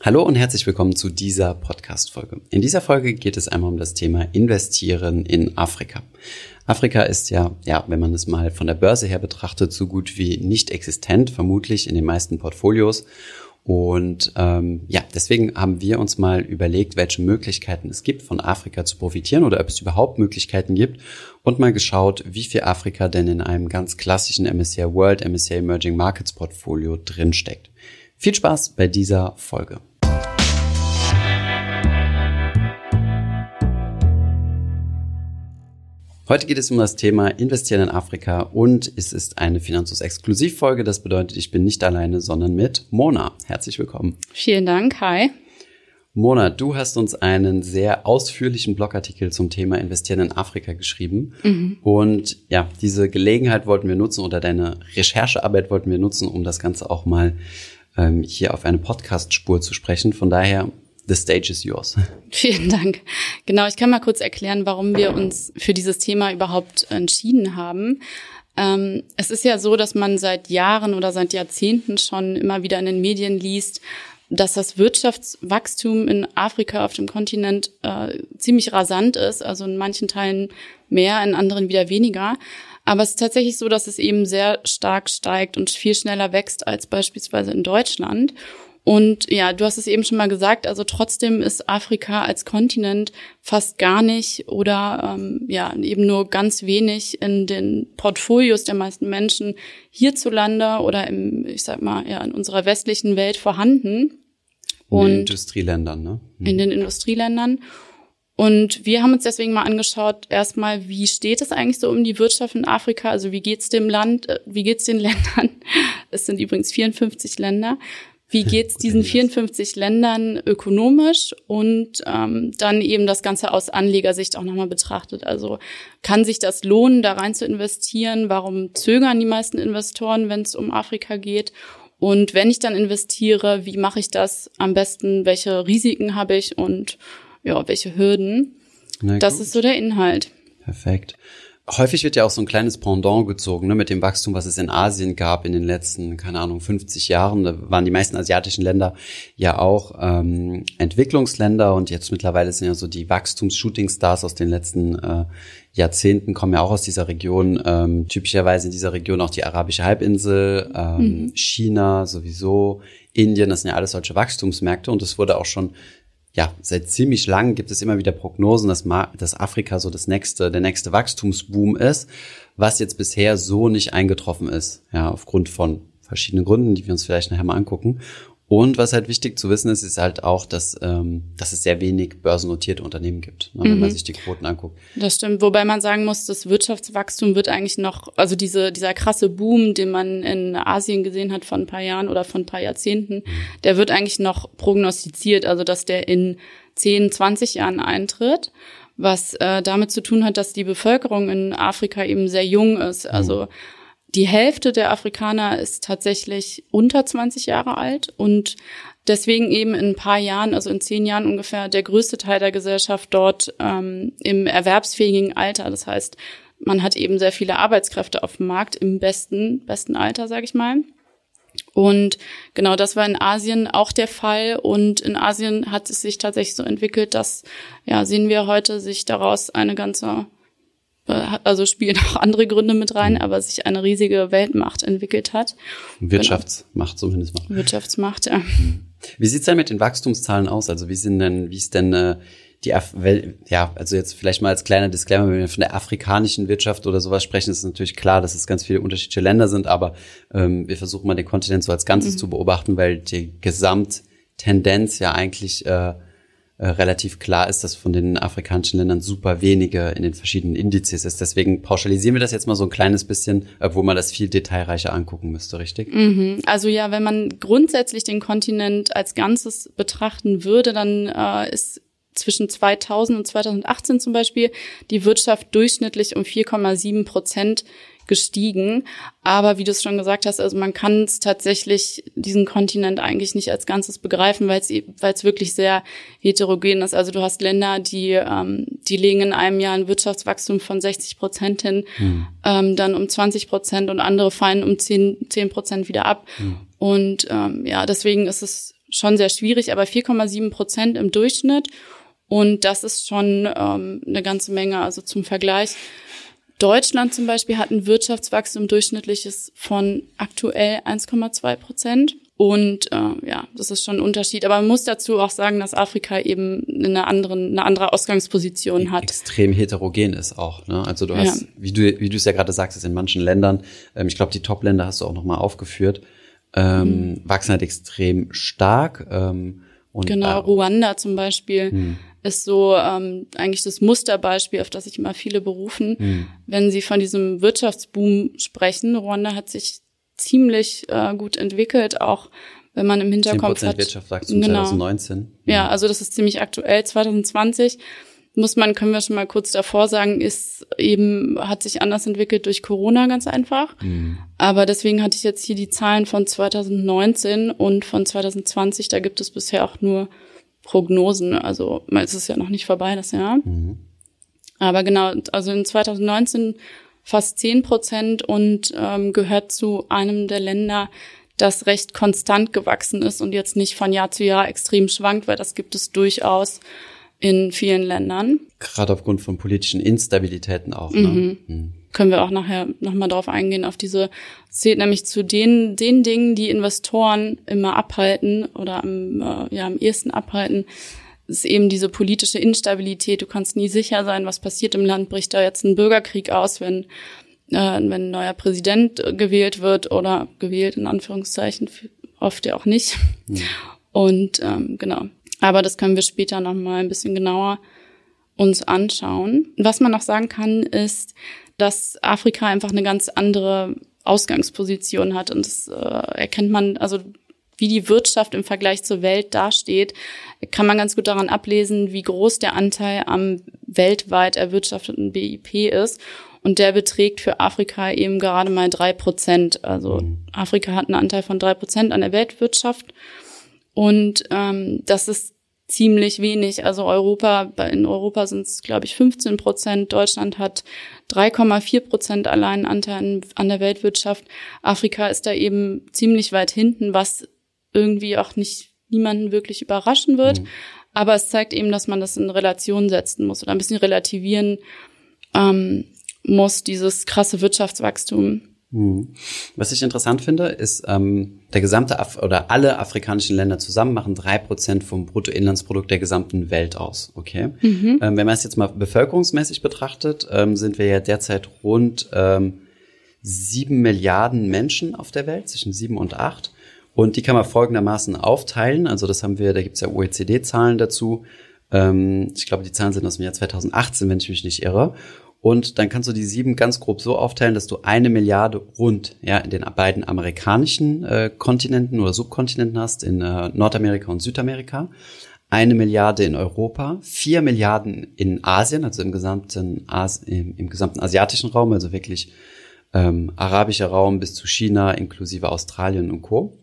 Hallo und herzlich willkommen zu dieser Podcast-Folge. In dieser Folge geht es einmal um das Thema Investieren in Afrika. Afrika ist ja, ja, wenn man es mal von der Börse her betrachtet, so gut wie nicht existent, vermutlich in den meisten Portfolios. Und ähm, ja, deswegen haben wir uns mal überlegt, welche Möglichkeiten es gibt, von Afrika zu profitieren oder ob es überhaupt Möglichkeiten gibt und mal geschaut, wie viel Afrika denn in einem ganz klassischen MSCI World, MSCI Emerging Markets Portfolio drinsteckt. Viel Spaß bei dieser Folge. Heute geht es um das Thema Investieren in Afrika und es ist eine Finanzus-Exklusivfolge. Das bedeutet, ich bin nicht alleine, sondern mit Mona. Herzlich willkommen. Vielen Dank. Hi. Mona, du hast uns einen sehr ausführlichen Blogartikel zum Thema Investieren in Afrika geschrieben. Mhm. Und ja, diese Gelegenheit wollten wir nutzen oder deine Recherchearbeit wollten wir nutzen, um das Ganze auch mal ähm, hier auf eine Podcast-Spur zu sprechen. Von daher The stage is yours. Vielen Dank. Genau, ich kann mal kurz erklären, warum wir uns für dieses Thema überhaupt entschieden haben. Ähm, es ist ja so, dass man seit Jahren oder seit Jahrzehnten schon immer wieder in den Medien liest, dass das Wirtschaftswachstum in Afrika auf dem Kontinent äh, ziemlich rasant ist, also in manchen Teilen mehr, in anderen wieder weniger. Aber es ist tatsächlich so, dass es eben sehr stark steigt und viel schneller wächst als beispielsweise in Deutschland. Und ja, du hast es eben schon mal gesagt, also trotzdem ist Afrika als Kontinent fast gar nicht oder ähm, ja eben nur ganz wenig in den Portfolios der meisten Menschen hierzulande oder im, ich sag mal, ja, in unserer westlichen Welt vorhanden. In den Industrieländern, ne? Hm. In den Industrieländern. Und wir haben uns deswegen mal angeschaut, erstmal, wie steht es eigentlich so um die Wirtschaft in Afrika? Also wie geht's dem Land, äh, wie geht's den Ländern? Es sind übrigens 54 Länder wie geht's diesen 54 Ländern ökonomisch und ähm, dann eben das Ganze aus Anlegersicht auch nochmal betrachtet. Also kann sich das lohnen, da rein zu investieren? Warum zögern die meisten Investoren, wenn es um Afrika geht? Und wenn ich dann investiere, wie mache ich das am besten? Welche Risiken habe ich und ja, welche Hürden? das ist so der Inhalt. Perfekt. Häufig wird ja auch so ein kleines Pendant gezogen, ne, mit dem Wachstum, was es in Asien gab in den letzten, keine Ahnung, 50 Jahren. Da waren die meisten asiatischen Länder ja auch ähm, Entwicklungsländer und jetzt mittlerweile sind ja so die Wachstums-Shooting-Stars aus den letzten äh, Jahrzehnten kommen ja auch aus dieser Region. Ähm, typischerweise in dieser Region auch die arabische Halbinsel, ähm, mhm. China sowieso, Indien, das sind ja alles solche Wachstumsmärkte und es wurde auch schon ja, seit ziemlich lang gibt es immer wieder Prognosen, dass, dass Afrika so das nächste, der nächste Wachstumsboom ist, was jetzt bisher so nicht eingetroffen ist, ja, aufgrund von verschiedenen Gründen, die wir uns vielleicht nachher mal angucken. Und was halt wichtig zu wissen ist, ist halt auch, dass, ähm, dass es sehr wenig börsennotierte Unternehmen gibt, ne, wenn mhm. man sich die Quoten anguckt. Das stimmt, wobei man sagen muss, das Wirtschaftswachstum wird eigentlich noch, also diese, dieser krasse Boom, den man in Asien gesehen hat von ein paar Jahren oder von ein paar Jahrzehnten, mhm. der wird eigentlich noch prognostiziert, also dass der in 10, 20 Jahren eintritt was äh, damit zu tun hat, dass die Bevölkerung in Afrika eben sehr jung ist. Also mhm die Hälfte der Afrikaner ist tatsächlich unter 20 Jahre alt und deswegen eben in ein paar Jahren, also in zehn Jahren ungefähr, der größte Teil der Gesellschaft dort ähm, im erwerbsfähigen Alter. Das heißt, man hat eben sehr viele Arbeitskräfte auf dem Markt im besten, besten Alter, sage ich mal. Und genau das war in Asien auch der Fall. Und in Asien hat es sich tatsächlich so entwickelt, dass, ja, sehen wir heute, sich daraus eine ganze also spielen auch andere Gründe mit rein, mhm. aber sich eine riesige Weltmacht entwickelt hat. Wirtschaftsmacht genau. zumindest mal. Wirtschaftsmacht, ja. Mhm. Wie sieht's denn mit den Wachstumszahlen aus? Also wie sind denn, wie ist denn äh, die, Af ja, also jetzt vielleicht mal als kleiner Disclaimer, wenn wir von der afrikanischen Wirtschaft oder sowas sprechen, ist natürlich klar, dass es ganz viele unterschiedliche Länder sind, aber ähm, wir versuchen mal den Kontinent so als Ganzes mhm. zu beobachten, weil die Gesamttendenz ja eigentlich äh, äh, relativ klar ist, dass von den afrikanischen Ländern super wenige in den verschiedenen Indizes ist. Deswegen pauschalisieren wir das jetzt mal so ein kleines bisschen, obwohl man das viel detailreicher angucken müsste, richtig? Mhm. Also ja, wenn man grundsätzlich den Kontinent als Ganzes betrachten würde, dann äh, ist zwischen 2000 und 2018 zum Beispiel die Wirtschaft durchschnittlich um 4,7 Prozent gestiegen. Aber wie du es schon gesagt hast, also man kann es tatsächlich diesen Kontinent eigentlich nicht als Ganzes begreifen, weil es weil es wirklich sehr heterogen ist. Also du hast Länder, die ähm, die legen in einem Jahr ein Wirtschaftswachstum von 60 Prozent hin, hm. ähm, dann um 20 Prozent und andere fallen um 10 Prozent wieder ab. Hm. Und ähm, ja, deswegen ist es schon sehr schwierig, aber 4,7 Prozent im Durchschnitt. Und das ist schon ähm, eine ganze Menge. Also zum Vergleich, Deutschland zum Beispiel hat ein Wirtschaftswachstum durchschnittliches von aktuell 1,2 Prozent. Und äh, ja, das ist schon ein Unterschied. Aber man muss dazu auch sagen, dass Afrika eben eine, anderen, eine andere Ausgangsposition hat. Extrem heterogen ist auch. Ne? Also du hast, ja. wie du wie du es ja gerade sagst, ist in manchen Ländern, ähm, ich glaube, die Top-Länder hast du auch nochmal aufgeführt, ähm, mhm. wachsen halt extrem stark. Ähm, und, genau, äh, Ruanda zum Beispiel mhm. Ist so ähm, eigentlich das Musterbeispiel, auf das sich immer viele berufen, mhm. wenn sie von diesem Wirtschaftsboom sprechen. Ruanda hat sich ziemlich äh, gut entwickelt, auch wenn man im Hinterkopf 10% hat. Wirtschaftswachstum genau. 2019. Ja, also das ist ziemlich aktuell. 2020 muss man, können wir schon mal kurz davor sagen, ist eben, hat sich anders entwickelt durch Corona ganz einfach. Mhm. Aber deswegen hatte ich jetzt hier die Zahlen von 2019 und von 2020, da gibt es bisher auch nur Prognosen. Also es ist ja noch nicht vorbei, das Jahr. Mhm. Aber genau, also in 2019 fast 10 Prozent und ähm, gehört zu einem der Länder, das recht konstant gewachsen ist und jetzt nicht von Jahr zu Jahr extrem schwankt, weil das gibt es durchaus in vielen Ländern. Gerade aufgrund von politischen Instabilitäten auch. Ne? Mhm. Mhm. Können wir auch nachher nochmal drauf eingehen, auf diese, zählt nämlich zu den, den Dingen, die Investoren immer abhalten oder am, äh, ja, am ehesten abhalten, ist eben diese politische Instabilität. Du kannst nie sicher sein, was passiert im Land. Bricht da jetzt ein Bürgerkrieg aus, wenn, äh, wenn ein neuer Präsident gewählt wird oder gewählt in Anführungszeichen, oft ja auch nicht. Mhm. Und ähm, genau, aber das können wir später noch mal ein bisschen genauer uns anschauen. Was man noch sagen kann, ist, dass Afrika einfach eine ganz andere Ausgangsposition hat und das äh, erkennt man, also wie die Wirtschaft im Vergleich zur Welt dasteht, kann man ganz gut daran ablesen, wie groß der Anteil am weltweit erwirtschafteten BIP ist. Und der beträgt für Afrika eben gerade mal drei Prozent. Also mhm. Afrika hat einen Anteil von drei Prozent an der Weltwirtschaft. Und ähm, das ist ziemlich wenig. Also Europa, in Europa sind es, glaube ich, 15 Prozent. Deutschland hat 3,4 Prozent allein Anteil an der Weltwirtschaft. Afrika ist da eben ziemlich weit hinten, was irgendwie auch nicht niemanden wirklich überraschen wird. Mhm. Aber es zeigt eben, dass man das in Relation setzen muss oder ein bisschen relativieren ähm, muss, dieses krasse Wirtschaftswachstum. Mhm. Was ich interessant finde, ist, ähm, der gesamte Af oder alle afrikanischen Länder zusammen machen drei Prozent vom Bruttoinlandsprodukt der gesamten Welt aus. Okay. Mhm. Ähm, wenn man es jetzt mal bevölkerungsmäßig betrachtet, ähm, sind wir ja derzeit rund ähm, sieben Milliarden Menschen auf der Welt, zwischen sieben und acht. Und die kann man folgendermaßen aufteilen. Also das haben wir, da gibt es ja OECD-Zahlen dazu. Ähm, ich glaube, die Zahlen sind aus dem Jahr 2018, wenn ich mich nicht irre. Und dann kannst du die sieben ganz grob so aufteilen, dass du eine Milliarde rund ja, in den beiden amerikanischen äh, Kontinenten oder Subkontinenten hast, in äh, Nordamerika und Südamerika, eine Milliarde in Europa, vier Milliarden in Asien, also im gesamten, As im, im gesamten asiatischen Raum, also wirklich ähm, arabischer Raum bis zu China inklusive Australien und Co.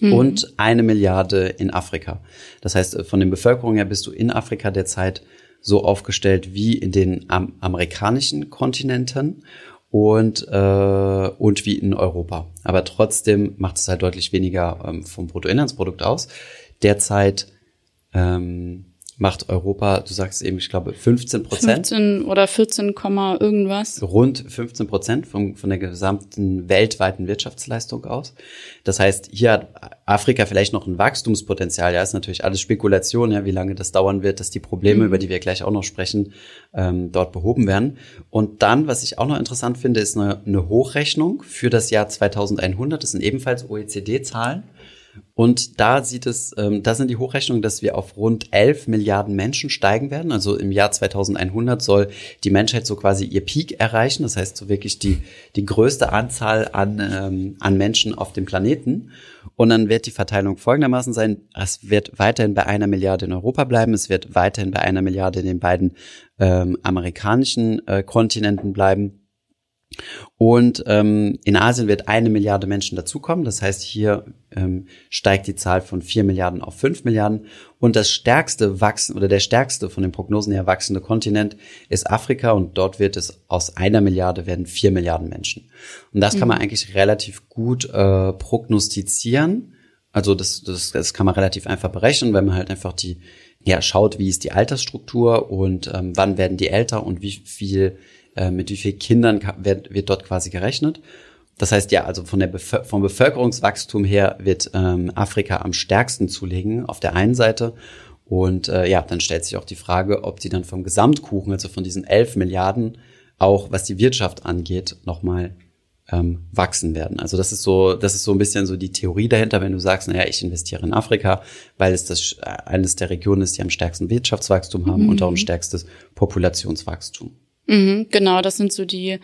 Mhm. Und eine Milliarde in Afrika. Das heißt, äh, von den Bevölkerungen her bist du in Afrika derzeit so aufgestellt wie in den am amerikanischen Kontinenten und, äh, und wie in Europa. Aber trotzdem macht es halt deutlich weniger ähm, vom Bruttoinlandsprodukt aus. Derzeit ähm, macht Europa, du sagst eben, ich glaube, 15 Prozent. 15 oder 14, irgendwas. Rund 15 Prozent von, von der gesamten weltweiten Wirtschaftsleistung aus. Das heißt, hier hat Afrika vielleicht noch ein Wachstumspotenzial. Ja, ist natürlich alles Spekulation, ja, wie lange das dauern wird, dass die Probleme, mhm. über die wir gleich auch noch sprechen, ähm, dort behoben werden. Und dann, was ich auch noch interessant finde, ist eine, eine Hochrechnung für das Jahr 2100. Das sind ebenfalls OECD-Zahlen. Und da sieht es, ähm, da sind die Hochrechnungen, dass wir auf rund 11 Milliarden Menschen steigen werden. Also im Jahr 2100 soll die Menschheit so quasi ihr Peak erreichen. Das heißt so wirklich die, die größte Anzahl an, ähm, an Menschen auf dem Planeten. Und dann wird die Verteilung folgendermaßen sein. Es wird weiterhin bei einer Milliarde in Europa bleiben. Es wird weiterhin bei einer Milliarde in den beiden ähm, amerikanischen äh, Kontinenten bleiben. Und ähm, in Asien wird eine Milliarde Menschen dazukommen. Das heißt, hier ähm, steigt die Zahl von vier Milliarden auf fünf Milliarden. Und das stärkste wachsen oder der stärkste von den Prognosen her wachsende Kontinent ist Afrika. Und dort wird es aus einer Milliarde werden vier Milliarden Menschen. Und das mhm. kann man mhm. eigentlich relativ gut äh, prognostizieren Also das, das, das kann man relativ einfach berechnen, wenn man halt einfach die, ja, schaut, wie ist die Altersstruktur und ähm, wann werden die älter und wie viel, äh, mit wie vielen Kindern wird, wird dort quasi gerechnet. Das heißt ja, also von der Bevölker vom Bevölkerungswachstum her wird ähm, Afrika am stärksten zulegen auf der einen Seite. Und äh, ja, dann stellt sich auch die Frage, ob sie dann vom Gesamtkuchen, also von diesen 11 Milliarden, auch was die Wirtschaft angeht, nochmal ähm, wachsen werden. Also das ist so, das ist so ein bisschen so die Theorie dahinter, wenn du sagst, naja, ich investiere in Afrika, weil es das äh, eines der Regionen ist, die am stärksten Wirtschaftswachstum haben mhm. und darum stärkstes Populationswachstum. Mhm, genau, das sind so die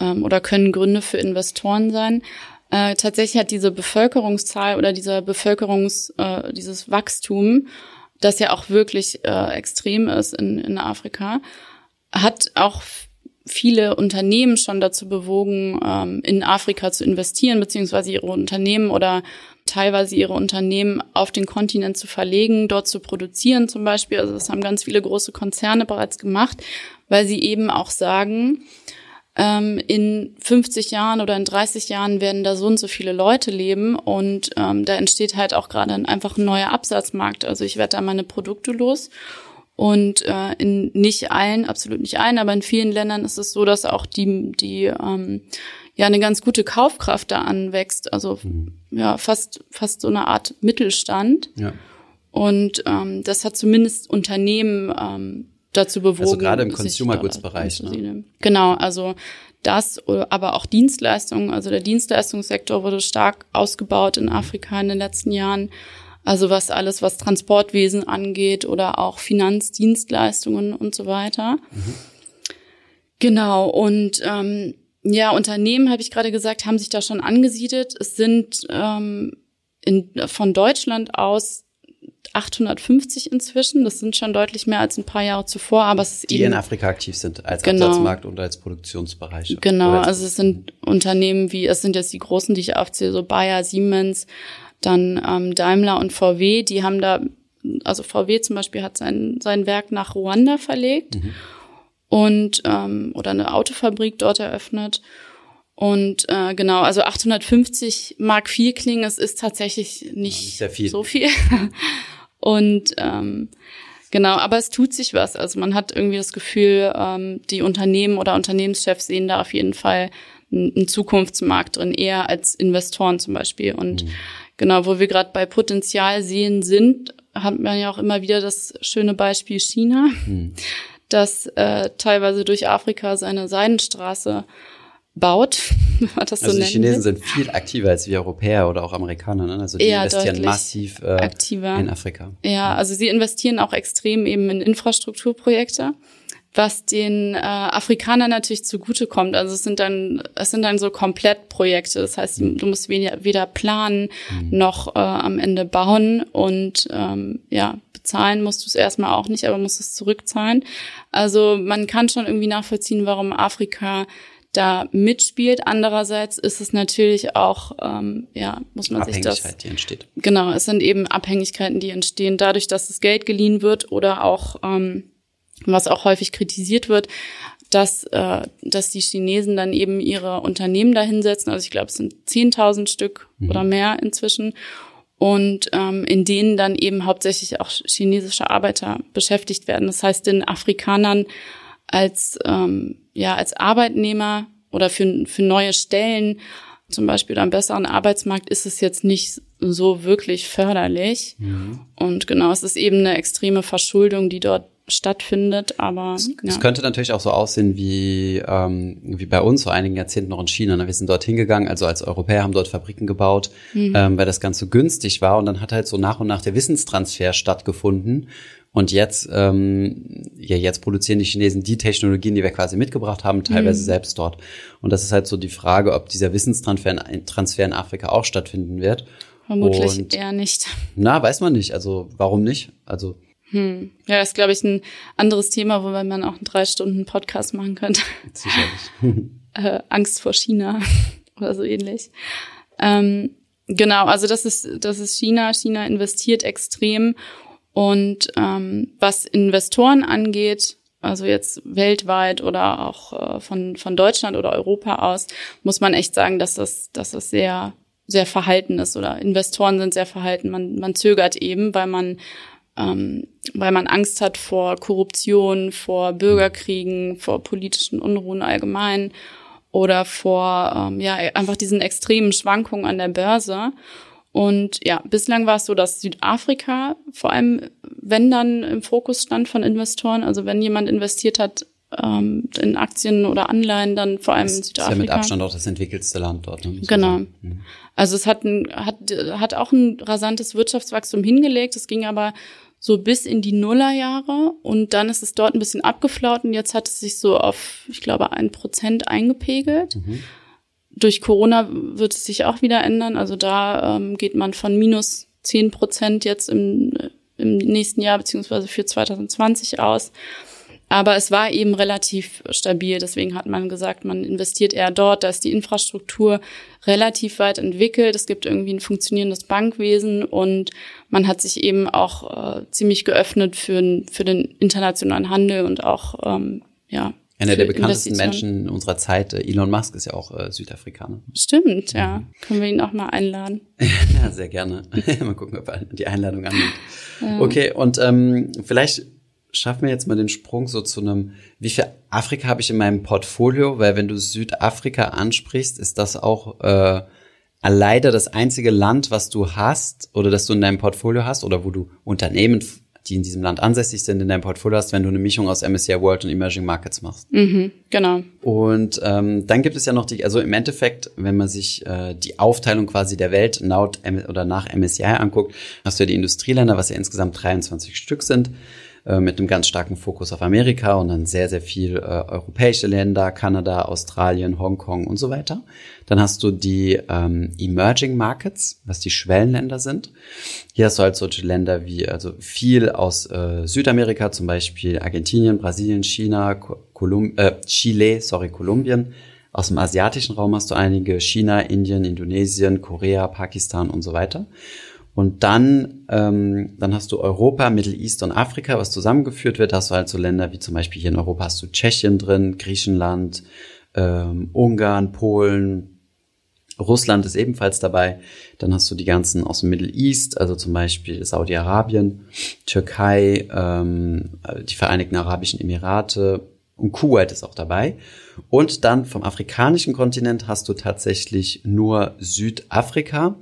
ähm, oder können Gründe für Investoren sein. Äh, tatsächlich hat diese Bevölkerungszahl oder dieser Bevölkerungs, äh, dieses Wachstum, das ja auch wirklich äh, extrem ist in, in Afrika, hat auch viele Unternehmen schon dazu bewogen, ähm, in Afrika zu investieren, beziehungsweise ihre Unternehmen oder teilweise ihre Unternehmen auf den Kontinent zu verlegen, dort zu produzieren zum Beispiel. Also das haben ganz viele große Konzerne bereits gemacht, weil sie eben auch sagen, ähm, in 50 Jahren oder in 30 Jahren werden da so und so viele Leute leben und ähm, da entsteht halt auch gerade einfach ein neuer Absatzmarkt. Also ich werde da meine Produkte los und äh, in nicht allen, absolut nicht allen, aber in vielen Ländern ist es so, dass auch die, die ähm, ja eine ganz gute Kaufkraft da anwächst. Also mhm. ja, fast, fast so eine Art Mittelstand. Ja. Und ähm, das hat zumindest Unternehmen ähm, dazu bewogen. Also gerade im Consumer Goods Bereich. Ne? Genau, also das, aber auch Dienstleistungen. Also der Dienstleistungssektor wurde stark ausgebaut in Afrika in den letzten Jahren. Also was alles, was Transportwesen angeht oder auch Finanzdienstleistungen und so weiter. Mhm. Genau, und ähm, ja, Unternehmen, habe ich gerade gesagt, haben sich da schon angesiedelt. Es sind ähm, in, von Deutschland aus 850 inzwischen. Das sind schon deutlich mehr als ein paar Jahre zuvor, aber es ist die eben, in Afrika aktiv sind als genau, Absatzmarkt und als Produktionsbereich. Genau, also es sind Unternehmen wie, es sind jetzt die großen, die ich aufzähle, so Bayer, Siemens, dann ähm, Daimler und VW, die haben da, also VW zum Beispiel hat sein, sein Werk nach Ruanda verlegt mhm. und ähm, oder eine Autofabrik dort eröffnet. Und äh, genau, also 850 Mark viel klingen, es ist tatsächlich nicht, ja, nicht viel. so viel. und ähm, genau, aber es tut sich was. Also man hat irgendwie das Gefühl, ähm, die Unternehmen oder Unternehmenschefs sehen da auf jeden Fall einen Zukunftsmarkt drin, eher als Investoren zum Beispiel. Und mhm. Genau, wo wir gerade bei Potenzial sehen sind, hat man ja auch immer wieder das schöne Beispiel China, hm. das äh, teilweise durch Afrika seine Seidenstraße baut, wenn man das so also die Chinesen sind viel aktiver als wir Europäer oder auch Amerikaner, ne? Also die ja, investieren massiv äh, aktiver. in Afrika. Ja, also sie investieren auch extrem eben in Infrastrukturprojekte was den äh, Afrikanern natürlich zugutekommt. Also es sind dann, es sind dann so Komplettprojekte. Das heißt, du musst weder, weder planen mhm. noch äh, am Ende bauen und ähm, ja, bezahlen musst du es erstmal auch nicht, aber musst es zurückzahlen. Also man kann schon irgendwie nachvollziehen, warum Afrika da mitspielt. Andererseits ist es natürlich auch, ähm, ja, muss man sich das. die entsteht. Genau, es sind eben Abhängigkeiten, die entstehen dadurch, dass das Geld geliehen wird oder auch ähm, was auch häufig kritisiert wird, dass, äh, dass die Chinesen dann eben ihre Unternehmen dahinsetzen. Also ich glaube, es sind 10.000 Stück mhm. oder mehr inzwischen. Und ähm, in denen dann eben hauptsächlich auch chinesische Arbeiter beschäftigt werden. Das heißt, den Afrikanern als, ähm, ja, als Arbeitnehmer oder für, für neue Stellen, zum Beispiel am besseren Arbeitsmarkt, ist es jetzt nicht so wirklich förderlich. Mhm. Und genau, es ist eben eine extreme Verschuldung, die dort stattfindet, aber es, ja. es könnte natürlich auch so aussehen wie ähm, wie bei uns vor einigen Jahrzehnten noch in China. Ne? Wir sind dort hingegangen, also als Europäer haben dort Fabriken gebaut, mhm. ähm, weil das Ganze günstig war und dann hat halt so nach und nach der Wissenstransfer stattgefunden. Und jetzt, ähm, ja, jetzt produzieren die Chinesen die Technologien, die wir quasi mitgebracht haben, teilweise mhm. selbst dort. Und das ist halt so die Frage, ob dieser Wissenstransfer in, Transfer in Afrika auch stattfinden wird. Vermutlich und, eher nicht. Na, weiß man nicht. Also warum nicht? Also hm. Ja, ist, glaube ich, ein anderes Thema, wobei man auch einen drei Stunden Podcast machen könnte. Sicherlich. äh, Angst vor China oder so ähnlich. Ähm, genau, also das ist, das ist China. China investiert extrem. Und ähm, was Investoren angeht, also jetzt weltweit oder auch äh, von, von Deutschland oder Europa aus, muss man echt sagen, dass das, dass das sehr sehr verhalten ist oder Investoren sind sehr verhalten. Man, man zögert eben, weil man ähm, weil man Angst hat vor Korruption, vor Bürgerkriegen, vor politischen Unruhen allgemein oder vor ähm, ja einfach diesen extremen Schwankungen an der Börse. Und ja, bislang war es so, dass Südafrika vor allem, wenn dann im Fokus stand von Investoren, also wenn jemand investiert hat ähm, in Aktien oder Anleihen, dann vor allem das in Südafrika. Ist ja mit Abstand auch das entwickelste Land dort. Ne? Genau. Mhm. Also es hat, ein, hat, hat auch ein rasantes Wirtschaftswachstum hingelegt. Es ging aber so bis in die Nullerjahre und dann ist es dort ein bisschen abgeflaut und jetzt hat es sich so auf, ich glaube, ein Prozent eingepegelt. Mhm. Durch Corona wird es sich auch wieder ändern. Also da ähm, geht man von minus zehn Prozent jetzt im, im nächsten Jahr beziehungsweise für 2020 aus. Aber es war eben relativ stabil. Deswegen hat man gesagt, man investiert eher dort. Da ist die Infrastruktur relativ weit entwickelt. Es gibt irgendwie ein funktionierendes Bankwesen und man hat sich eben auch äh, ziemlich geöffnet für, für den internationalen Handel und auch, ähm, ja. Einer der bekanntesten Menschen unserer Zeit, äh, Elon Musk, ist ja auch äh, Südafrikaner. Stimmt, ja. Mhm. Können wir ihn auch mal einladen? ja, sehr gerne. mal gucken, ob er die Einladung annimmt. Ja. Okay, und ähm, vielleicht schaffen wir jetzt mal den Sprung so zu einem, wie viel Afrika habe ich in meinem Portfolio? Weil wenn du Südafrika ansprichst, ist das auch äh, leider das einzige Land, was du hast oder das du in deinem Portfolio hast oder wo du Unternehmen, die in diesem Land ansässig sind, in deinem Portfolio hast, wenn du eine Mischung aus MSCI World und Emerging Markets machst. Mhm, genau. Und ähm, dann gibt es ja noch die, also im Endeffekt, wenn man sich äh, die Aufteilung quasi der Welt laut oder nach MSCI anguckt, hast du ja die Industrieländer, was ja insgesamt 23 Stück sind. Äh, mit einem ganz starken Fokus auf Amerika und dann sehr, sehr viel äh, europäische Länder, Kanada, Australien, Hongkong und so weiter. Dann hast du die ähm, Emerging Markets, was die Schwellenländer sind. Hier hast du halt solche Länder wie, also viel aus äh, Südamerika, zum Beispiel Argentinien, Brasilien, China, Kolum äh, Chile, sorry, Kolumbien. Aus dem asiatischen Raum hast du einige, China, Indien, Indonesien, Korea, Pakistan und so weiter. Und dann, ähm, dann hast du Europa, Middle East und Afrika, was zusammengeführt wird. Hast du halt so Länder wie zum Beispiel hier in Europa hast du Tschechien drin, Griechenland, ähm, Ungarn, Polen, Russland ist ebenfalls dabei. Dann hast du die ganzen aus dem Middle East, also zum Beispiel Saudi-Arabien, Türkei, ähm, die Vereinigten Arabischen Emirate und Kuwait ist auch dabei. Und dann vom afrikanischen Kontinent hast du tatsächlich nur Südafrika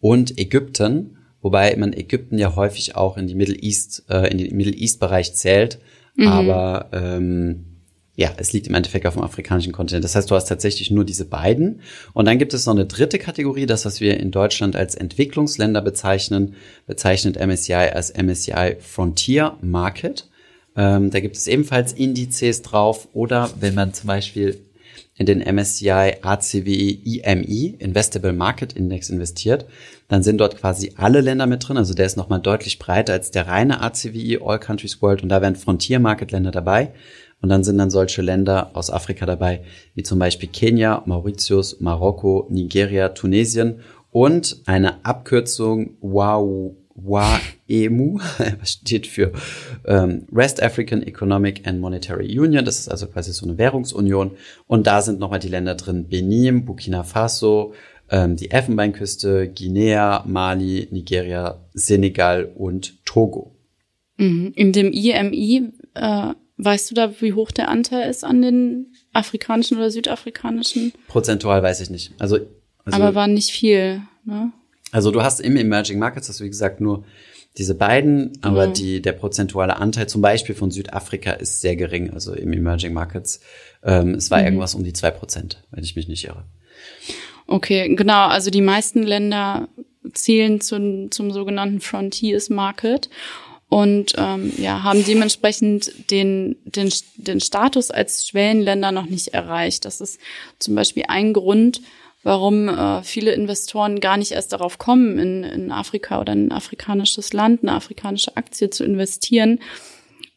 und Ägypten wobei man Ägypten ja häufig auch in die Middle East, äh, in den Middle East Bereich zählt. Mhm. Aber ähm, ja, es liegt im Endeffekt auf dem afrikanischen Kontinent. Das heißt, du hast tatsächlich nur diese beiden. Und dann gibt es noch eine dritte Kategorie, das, was wir in Deutschland als Entwicklungsländer bezeichnen, bezeichnet MSCI als MSCI Frontier Market. Ähm, da gibt es ebenfalls Indizes drauf. Oder wenn man zum Beispiel in den MSCI ACWI IMI, Investable Market Index, investiert, dann sind dort quasi alle Länder mit drin. Also der ist nochmal deutlich breiter als der reine ACWI, All Countries World. Und da wären Frontier Market Länder dabei. Und dann sind dann solche Länder aus Afrika dabei, wie zum Beispiel Kenia, Mauritius, Marokko, Nigeria, Tunesien und eine Abkürzung WAU WAEMU, was steht für ähm, West African Economic and Monetary Union. Das ist also quasi so eine Währungsunion. Und da sind nochmal die Länder drin, Benin, Burkina Faso, ähm, die Elfenbeinküste, Guinea, Mali, Nigeria, Senegal und Togo. Mhm. In dem IMI, äh, weißt du da, wie hoch der Anteil ist an den afrikanischen oder südafrikanischen? Prozentual weiß ich nicht. Also, also Aber war nicht viel, ne? Also du hast im Emerging Markets, das wie gesagt nur diese beiden, aber mhm. die, der prozentuale Anteil zum Beispiel von Südafrika ist sehr gering, also im Emerging Markets. Ähm, es war mhm. irgendwas um die zwei Prozent, wenn ich mich nicht irre. Okay, genau. Also die meisten Länder zählen zum, zum sogenannten Frontiers Market und ähm, ja, haben dementsprechend den, den, den Status als Schwellenländer noch nicht erreicht. Das ist zum Beispiel ein Grund, warum äh, viele Investoren gar nicht erst darauf kommen, in, in Afrika oder in ein afrikanisches Land, eine afrikanische Aktie zu investieren.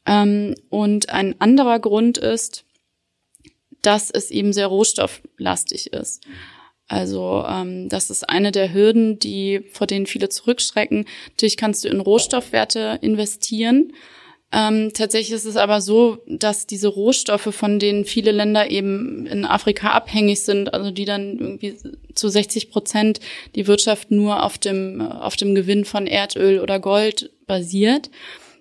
Ähm, und ein anderer Grund ist, dass es eben sehr rohstofflastig ist. Also ähm, das ist eine der Hürden, die vor denen viele zurückschrecken. Natürlich kannst du in Rohstoffwerte investieren, Ähm, tatsächlich ist es aber so, dass diese Rohstoffe, von denen viele Länder eben in Afrika abhängig sind, also die dann irgendwie zu 60 Prozent die Wirtschaft nur auf dem, auf dem Gewinn von Erdöl oder Gold basiert,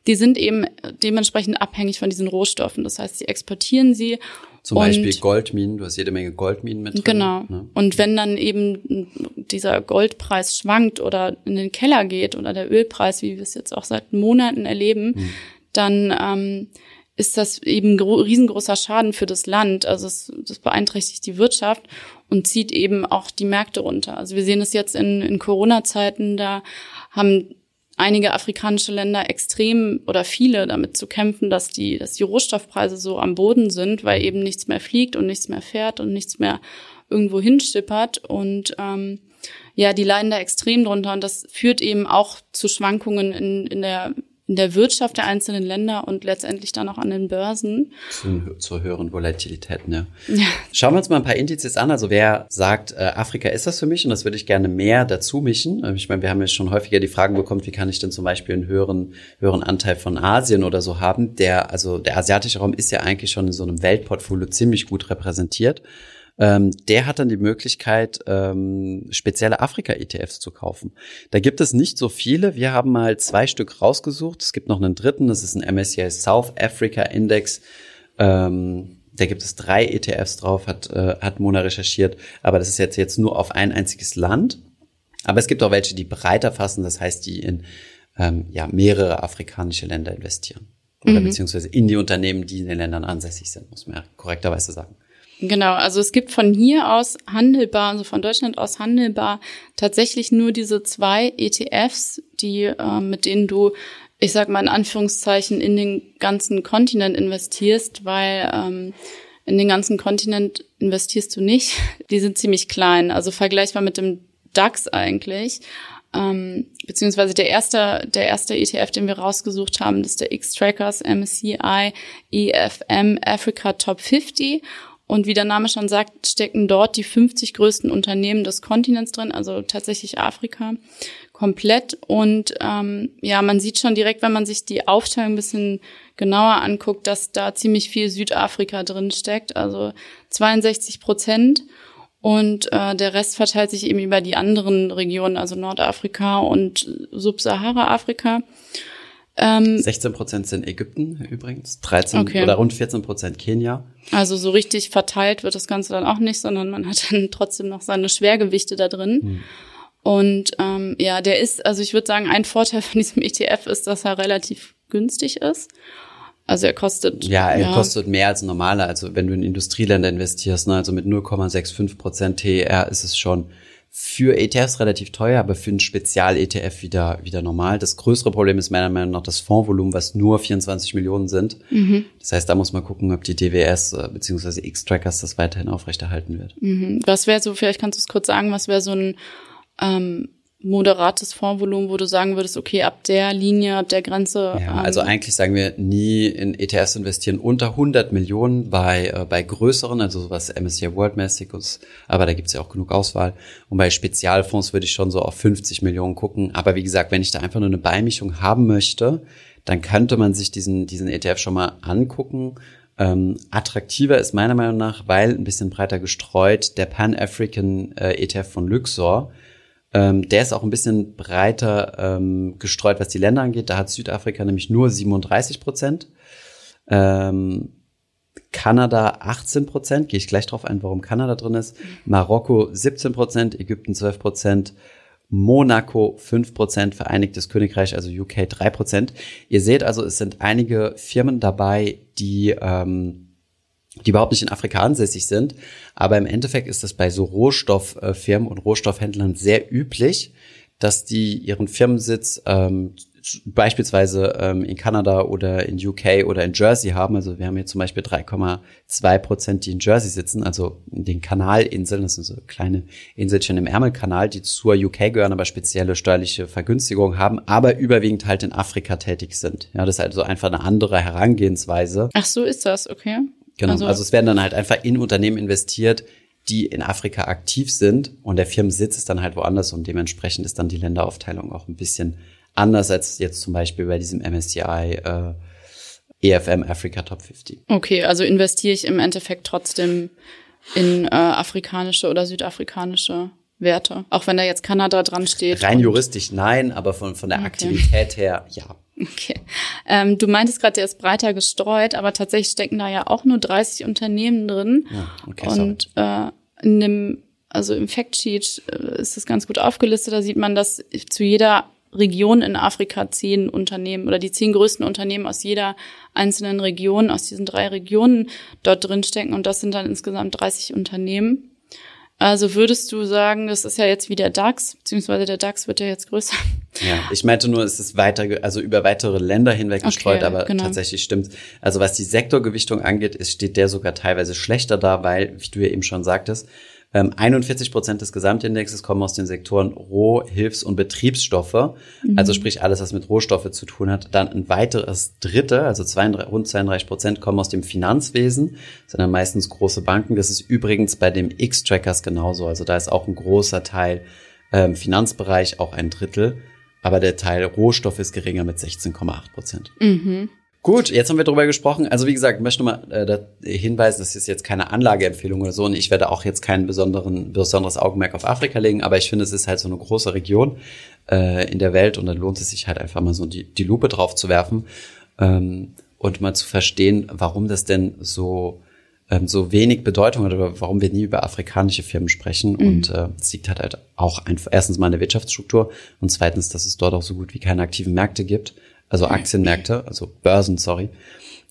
die sind eben dementsprechend abhängig von diesen Rohstoffen. Das heißt, sie exportieren sie zum und, Beispiel Goldminen, du hast jede Menge Goldminen mit drin. Genau. Ne? Und wenn dann eben dieser Goldpreis schwankt oder in den Keller geht oder der Ölpreis, wie wir es jetzt auch seit Monaten erleben, hm. Dann ähm, ist das eben riesengroßer Schaden für das Land. Also es, das beeinträchtigt die Wirtschaft und zieht eben auch die Märkte runter. Also wir sehen es jetzt in, in Corona-Zeiten, da haben einige afrikanische Länder extrem oder viele damit zu kämpfen, dass die, dass die Rohstoffpreise so am Boden sind, weil eben nichts mehr fliegt und nichts mehr fährt und nichts mehr irgendwo hinschippert. Und ähm, ja, die leiden da extrem drunter und das führt eben auch zu Schwankungen in, in der in der Wirtschaft der einzelnen Länder und letztendlich dann auch an den Börsen. Zu, zur höheren Volatilität, ne? Ja. Schauen wir uns mal ein paar Indizes an. Also wer sagt, äh, Afrika ist das für mich und das würde ich gerne mehr dazu mischen. Ähm, ich meine, wir haben ja schon häufiger die Fragen bekommen, wie kann ich denn zum Beispiel einen höheren, höheren Anteil von Asien oder so haben. Der, also der asiatische Raum ist ja eigentlich schon in so einem Weltportfolio ziemlich gut repräsentiert ähm, der hat dann die Möglichkeit, ähm, spezielle Afrika-ETFs zu kaufen. Da gibt es nicht so viele. Wir haben mal zwei Stück rausgesucht. Es gibt noch einen dritten, das ist ein MSCI South Africa Index. Ähm, da gibt es drei ETFs drauf, hat, äh, hat Mona recherchiert, aber das ist jetzt, jetzt nur auf ein einziges Land. Aber es gibt auch welche, die breiter fassen, das heißt, die in ähm, ja, mehrere afrikanische Länder investieren. Oder mhm. beziehungsweise in die Unternehmen, die in den Ländern ansässig sind, muss man ja korrekterweise sagen. Genau, also es gibt von hier aus handelbar, also von Deutschland aus handelbar, tatsächlich nur diese zwei ETFs, die äh, mit denen du, ich sag mal in Anführungszeichen, in den ganzen Kontinent investierst, weil ähm, in den ganzen Kontinent investierst du nicht. Die sind ziemlich klein, also vergleichbar mit dem DAX eigentlich. Ähm, beziehungsweise der erste, der erste ETF, den wir rausgesucht haben, ist der X-Trackers MSCI EFM Africa Top 50. Und wie der Name schon sagt, stecken dort die 50 größten Unternehmen des Kontinents drin, also tatsächlich Afrika komplett. Und ähm, ja, man sieht schon direkt, wenn man sich die Aufteilung ein bisschen genauer anguckt, dass da ziemlich viel Südafrika drin steckt, also 62 Prozent. Und äh, der Rest verteilt sich eben über die anderen Regionen, also Nordafrika und Subsahara-Afrika. Ähm, 16 Prozent sind Ägypten übrigens, 13 okay. oder rund 14 Prozent Kenia. Also so richtig verteilt wird das Ganze dann auch nicht, sondern man hat dann trotzdem noch seine Schwergewichte da drin. Hm. Und ähm, ja, der ist, also ich würde sagen, ein Vorteil von diesem ETF ist, dass er relativ günstig ist. Also er kostet. Ja, er ja. kostet mehr als normaler. Also wenn du in Industrieländer investierst, ne, also mit 0,65 Prozent TER ist es schon für ETFs relativ teuer, aber für einen Spezial-ETF wieder, wieder normal. Das größere Problem ist meiner Meinung nach das Fondsvolumen, was nur 24 Millionen sind. Mhm. Das heißt, da muss man gucken, ob die DWS äh, bzw. X-Trackers das weiterhin aufrechterhalten wird. Mhm. Was wäre so, vielleicht kannst du es kurz sagen, was wäre so ein ähm, moderates Fondsvolumen, wo du sagen würdest, okay, ab der Linie, ab der Grenze. Ja, ähm, also eigentlich sagen wir nie in ETFs investieren unter 100 Millionen bei, äh, bei größeren, also sowas MSCI World mäßig aber da gibt's ja auch genug Auswahl. Und bei Spezialfonds würde ich schon so auf 50 Millionen gucken. Aber wie gesagt, wenn ich da einfach nur eine Beimischung haben möchte, dann könnte man sich diesen, diesen ETF schon mal angucken. Ähm, attraktiver ist meiner Meinung nach, weil ein bisschen breiter gestreut, der Pan-African äh, ETF von Luxor ähm, der ist auch ein bisschen breiter ähm, gestreut, was die Länder angeht. Da hat Südafrika nämlich nur 37 Prozent. Ähm, Kanada 18 Prozent, gehe ich gleich drauf ein, warum Kanada drin ist. Marokko 17 Prozent, Ägypten 12 Prozent, Monaco 5 Prozent, Vereinigtes Königreich, also UK 3 Prozent. Ihr seht also, es sind einige Firmen dabei, die ähm, die überhaupt nicht in Afrika ansässig sind. Aber im Endeffekt ist es bei so Rohstofffirmen und Rohstoffhändlern sehr üblich, dass die ihren Firmensitz ähm, beispielsweise ähm, in Kanada oder in UK oder in Jersey haben. Also wir haben hier zum Beispiel 3,2 Prozent, die in Jersey sitzen, also in den Kanalinseln. Das sind so kleine Inselchen im Ärmelkanal, die zur UK gehören, aber spezielle steuerliche Vergünstigungen haben, aber überwiegend halt in Afrika tätig sind. Ja, das ist also einfach eine andere Herangehensweise. Ach so ist das, okay. Genau. Also, also es werden dann halt einfach in Unternehmen investiert, die in Afrika aktiv sind und der Firmensitz ist dann halt woanders und dementsprechend ist dann die Länderaufteilung auch ein bisschen anders als jetzt zum Beispiel bei diesem MSCI äh, EFM Africa Top 50. Okay, also investiere ich im Endeffekt trotzdem in äh, afrikanische oder südafrikanische Werte, auch wenn da jetzt Kanada dran steht. Rein juristisch nein, aber von, von der okay. Aktivität her ja. Okay. Ähm, du meintest gerade, der ist breiter gestreut, aber tatsächlich stecken da ja auch nur 30 Unternehmen drin. Ja, okay, Und äh, in dem, also im Factsheet äh, ist das ganz gut aufgelistet. Da sieht man, dass zu jeder Region in Afrika zehn Unternehmen oder die zehn größten Unternehmen aus jeder einzelnen Region, aus diesen drei Regionen dort drin stecken. Und das sind dann insgesamt 30 Unternehmen. Also würdest du sagen, das ist ja jetzt wie der DAX, beziehungsweise der DAX wird ja jetzt größer. Ja, ich meinte nur, es ist weiter, also über weitere Länder hinweg gestreut, okay, aber genau. tatsächlich stimmt. Also was die Sektorgewichtung angeht, ist, steht der sogar teilweise schlechter da, weil, wie du ja eben schon sagtest, 41 ähm, Prozent des Gesamtindexes kommen aus den Sektoren Roh-, Hilfs- und Betriebsstoffe. Mhm. Also sprich alles, was mit Rohstoffe zu tun hat. Dann ein weiteres Drittel, also 32, rund 32 Prozent kommen aus dem Finanzwesen. Das sind dann meistens große Banken. Das ist übrigens bei dem X-Trackers genauso. Also da ist auch ein großer Teil ähm, Finanzbereich, auch ein Drittel. Aber der Teil Rohstoff ist geringer mit 16,8 Prozent. Mhm. Gut, jetzt haben wir darüber gesprochen. Also wie gesagt, ich möchte mal äh, hinweisen, das ist jetzt keine Anlageempfehlung oder so und ich werde auch jetzt kein besonderen, besonderes Augenmerk auf Afrika legen, aber ich finde, es ist halt so eine große Region äh, in der Welt und dann lohnt es sich halt einfach mal so die, die Lupe drauf zu werfen ähm, und mal zu verstehen, warum das denn so ähm, so wenig Bedeutung hat oder warum wir nie über afrikanische Firmen sprechen. Mhm. Und äh, es liegt halt, halt auch ein, erstens mal in der Wirtschaftsstruktur und zweitens, dass es dort auch so gut wie keine aktiven Märkte gibt also Aktienmärkte, also Börsen, sorry.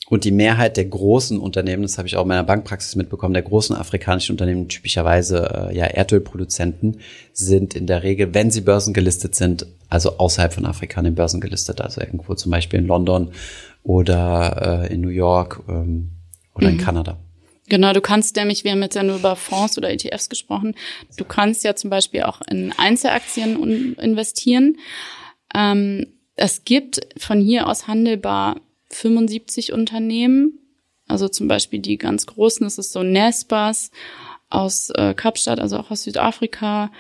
Und die Mehrheit der großen Unternehmen, das habe ich auch in meiner Bankpraxis mitbekommen, der großen afrikanischen Unternehmen, typischerweise äh, ja Erdölproduzenten, sind in der Regel, wenn sie börsengelistet sind, also außerhalb von Afrika in den Börsen gelistet, also irgendwo zum Beispiel in London oder äh, in New York ähm, oder mhm. in Kanada. Genau, du kannst nämlich, wir haben jetzt ja nur über Fonds oder ETFs gesprochen, du kannst ja zum Beispiel auch in Einzelaktien investieren. Ähm, es gibt von hier aus handelbar 75 Unternehmen, also zum Beispiel die ganz großen, das ist so Nespas aus äh, Kapstadt, also auch aus Südafrika.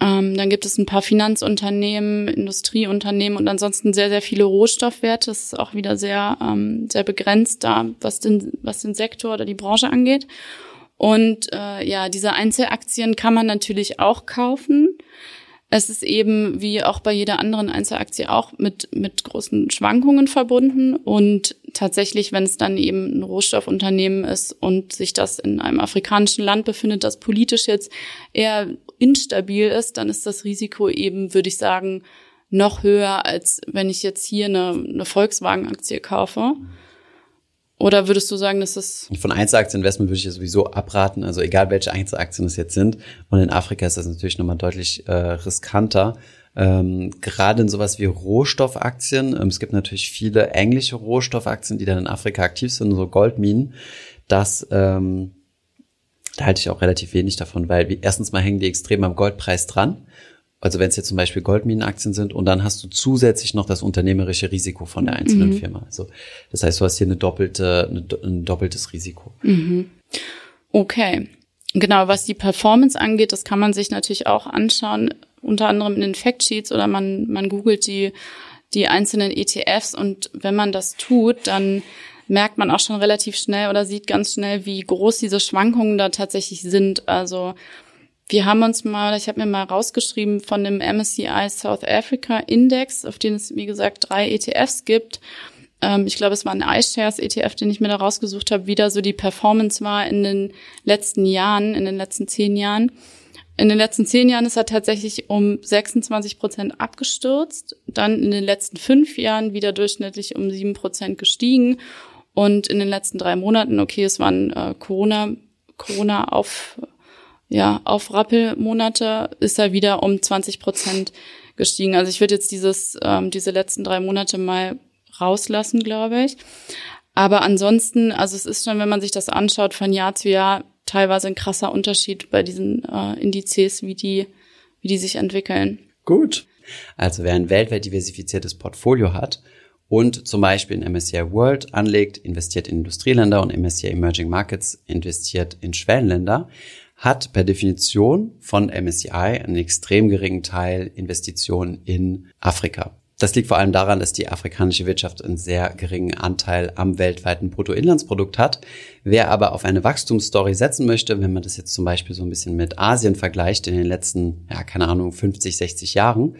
Ähm, dann gibt es ein paar Finanzunternehmen, Industrieunternehmen und ansonsten sehr, sehr viele Rohstoffwerte. Das ist auch wieder sehr, ähm, sehr begrenzt da, was den, was den Sektor oder die Branche angeht. Und äh, ja, diese Einzelaktien kann man natürlich auch kaufen. Es ist eben wie auch bei jeder anderen Einzelaktie auch mit, mit großen Schwankungen verbunden. Und tatsächlich, wenn es dann eben ein Rohstoffunternehmen ist und sich das in einem afrikanischen Land befindet, das politisch jetzt eher instabil ist, dann ist das Risiko eben, würde ich sagen, noch höher, als wenn ich jetzt hier eine, eine Volkswagen-Aktie kaufe. Oder würdest du sagen, dass das von Einzelaktieninvestment würde ich ja sowieso abraten, also egal welche Einzelaktien es jetzt sind. Und in Afrika ist das natürlich nochmal deutlich äh, riskanter. Ähm, gerade in sowas wie Rohstoffaktien. Ähm, es gibt natürlich viele englische Rohstoffaktien, die dann in Afrika aktiv sind, so Goldminen. Das ähm, da halte ich auch relativ wenig davon, weil erstens mal hängen die extrem am Goldpreis dran also wenn es jetzt zum Beispiel Goldminenaktien sind und dann hast du zusätzlich noch das unternehmerische Risiko von der einzelnen mhm. Firma. Also das heißt, du hast hier eine doppelte, eine, ein doppeltes Risiko. Mhm. Okay. Genau, was die Performance angeht, das kann man sich natürlich auch anschauen, unter anderem in den Factsheets oder man, man googelt die, die einzelnen ETFs und wenn man das tut, dann merkt man auch schon relativ schnell oder sieht ganz schnell, wie groß diese Schwankungen da tatsächlich sind. Also wir haben uns mal, ich habe mir mal rausgeschrieben von dem MSCI South Africa Index, auf den es, wie gesagt, drei ETFs gibt. Ähm, ich glaube, es war ein iShares ETF, den ich mir da rausgesucht habe, wie da so die Performance war in den letzten Jahren, in den letzten zehn Jahren. In den letzten zehn Jahren ist er tatsächlich um 26 Prozent abgestürzt, dann in den letzten fünf Jahren wieder durchschnittlich um sieben Prozent gestiegen und in den letzten drei Monaten, okay, es waren äh, Corona, Corona auf ja, auf Rappelmonate ist er wieder um 20 Prozent gestiegen. Also ich würde jetzt dieses, ähm, diese letzten drei Monate mal rauslassen, glaube ich. Aber ansonsten, also es ist schon, wenn man sich das anschaut, von Jahr zu Jahr teilweise ein krasser Unterschied bei diesen äh, Indizes, wie die, wie die sich entwickeln. Gut. Also wer ein weltweit diversifiziertes Portfolio hat und zum Beispiel in MSCI World anlegt, investiert in Industrieländer und MSCI Emerging Markets investiert in Schwellenländer, hat per Definition von MSCI einen extrem geringen Teil Investitionen in Afrika. Das liegt vor allem daran, dass die afrikanische Wirtschaft einen sehr geringen Anteil am weltweiten Bruttoinlandsprodukt hat. Wer aber auf eine Wachstumsstory setzen möchte, wenn man das jetzt zum Beispiel so ein bisschen mit Asien vergleicht in den letzten, ja, keine Ahnung, 50, 60 Jahren,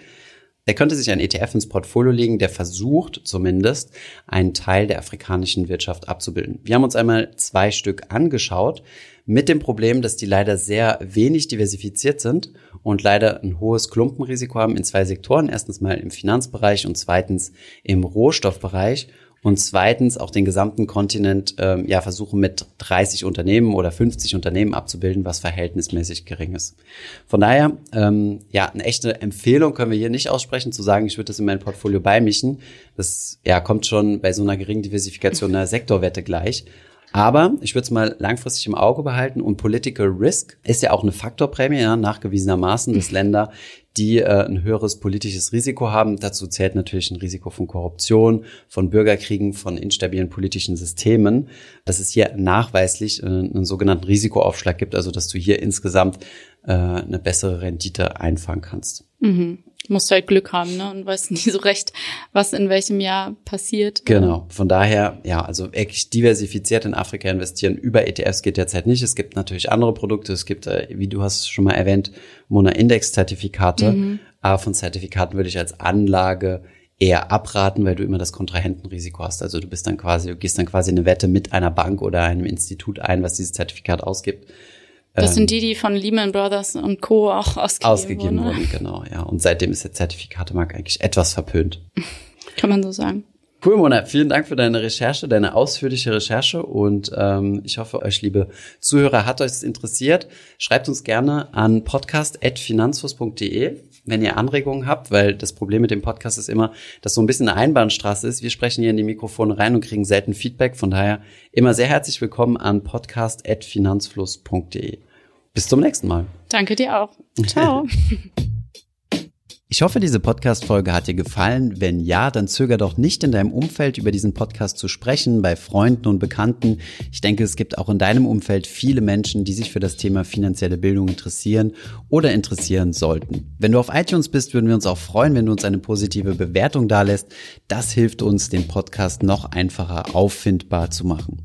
der könnte sich ein ETF ins Portfolio legen, der versucht zumindest, einen Teil der afrikanischen Wirtschaft abzubilden. Wir haben uns einmal zwei Stück angeschaut, mit dem Problem, dass die leider sehr wenig diversifiziert sind und leider ein hohes Klumpenrisiko haben in zwei Sektoren. Erstens mal im Finanzbereich und zweitens im Rohstoffbereich und zweitens auch den gesamten Kontinent ähm, ja versuchen mit 30 Unternehmen oder 50 Unternehmen abzubilden, was verhältnismäßig gering ist. Von daher ähm, ja eine echte Empfehlung können wir hier nicht aussprechen, zu sagen, ich würde das in mein Portfolio beimischen. Das ja kommt schon bei so einer geringen Diversifikation einer Sektorwette gleich. Aber ich würde es mal langfristig im Auge behalten und Political Risk ist ja auch eine Faktorprämie, ja, nachgewiesenermaßen, dass Länder, die äh, ein höheres politisches Risiko haben, dazu zählt natürlich ein Risiko von Korruption, von Bürgerkriegen, von instabilen politischen Systemen, dass es hier nachweislich äh, einen sogenannten Risikoaufschlag gibt, also dass du hier insgesamt äh, eine bessere Rendite einfangen kannst. Mhm musst halt Glück haben, ne? Und weißt nie so recht, was in welchem Jahr passiert. Genau. Von daher, ja, also wirklich diversifiziert in Afrika investieren über ETFs geht derzeit nicht. Es gibt natürlich andere Produkte. Es gibt, äh, wie du hast schon mal erwähnt, Mona-Index-Zertifikate. Mhm. Aber von Zertifikaten würde ich als Anlage eher abraten, weil du immer das Kontrahentenrisiko hast. Also du bist dann quasi, du gehst dann quasi eine Wette mit einer Bank oder einem Institut ein, was dieses Zertifikat ausgibt. Das sind ähm, die, die von Lehman Brothers und Co. auch ausgegeben, ausgegeben wurden. wurden. Genau, ja. Und seitdem ist der Zertifikatemarkt eigentlich etwas verpönt. Kann man so sagen. Cool, Mona. Vielen Dank für deine Recherche, deine ausführliche Recherche und ähm, ich hoffe, euch, liebe Zuhörer, hat euch das interessiert. Schreibt uns gerne an podcast.finanzfluss.de, wenn ihr Anregungen habt, weil das Problem mit dem Podcast ist immer, dass so ein bisschen eine Einbahnstraße ist. Wir sprechen hier in die Mikrofone rein und kriegen selten Feedback. Von daher immer sehr herzlich willkommen an podcast.finanzfluss.de. Bis zum nächsten Mal. Danke dir auch. Ciao. Ich hoffe, diese Podcast-Folge hat dir gefallen. Wenn ja, dann zöger doch nicht in deinem Umfeld über diesen Podcast zu sprechen, bei Freunden und Bekannten. Ich denke, es gibt auch in deinem Umfeld viele Menschen, die sich für das Thema finanzielle Bildung interessieren oder interessieren sollten. Wenn du auf iTunes bist, würden wir uns auch freuen, wenn du uns eine positive Bewertung dalässt. Das hilft uns, den Podcast noch einfacher auffindbar zu machen.